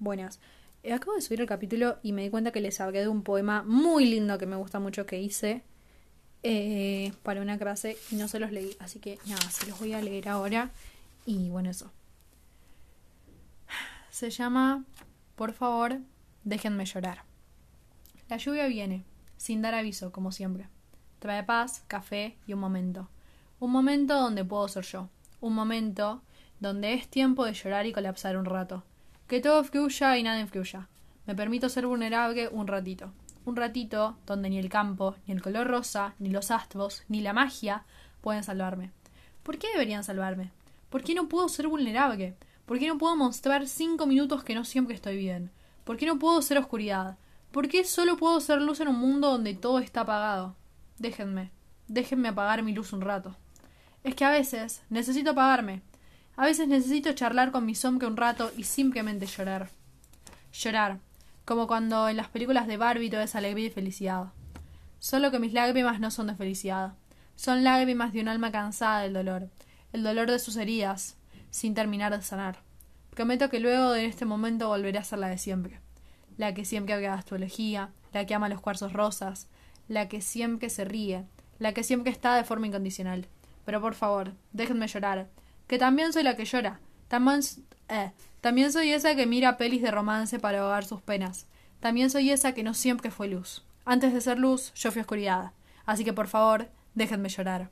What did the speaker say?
buenas. Eh, acabo de subir el capítulo y me di cuenta que les hablé de un poema muy lindo que me gusta mucho que hice eh, para una clase y no se los leí. Así que nada, se los voy a leer ahora. Y bueno, eso. Se llama Por favor, déjenme llorar. La lluvia viene, sin dar aviso, como siempre. Trae paz, café y un momento. Un momento donde puedo ser yo. Un momento donde es tiempo de llorar y colapsar un rato. Que todo fluya y nada influya. Me permito ser vulnerable un ratito. Un ratito donde ni el campo, ni el color rosa, ni los astros, ni la magia pueden salvarme. ¿Por qué deberían salvarme? ¿Por qué no puedo ser vulnerable? ¿Por qué no puedo mostrar cinco minutos que no siempre estoy bien? ¿Por qué no puedo ser oscuridad? ¿Por qué solo puedo ser luz en un mundo donde todo está apagado? Déjenme, déjenme apagar mi luz un rato. Es que a veces necesito apagarme, a veces necesito charlar con mi sombra un rato y simplemente llorar. Llorar, como cuando en las películas de Barbie todo es alegría y felicidad. Solo que mis lágrimas no son de felicidad. Son lágrimas de un alma cansada del dolor, el dolor de sus heridas, sin terminar de sanar. Prometo que luego de este momento volveré a ser la de siempre. La que siempre haga astrología, la que ama los cuarzos rosas, la que siempre se ríe, la que siempre está de forma incondicional. Pero por favor, déjenme llorar, que también soy la que llora. También, eh, también soy esa que mira pelis de romance para ahogar sus penas. También soy esa que no siempre fue luz. Antes de ser luz, yo fui oscuridad. Así que por favor, déjenme llorar.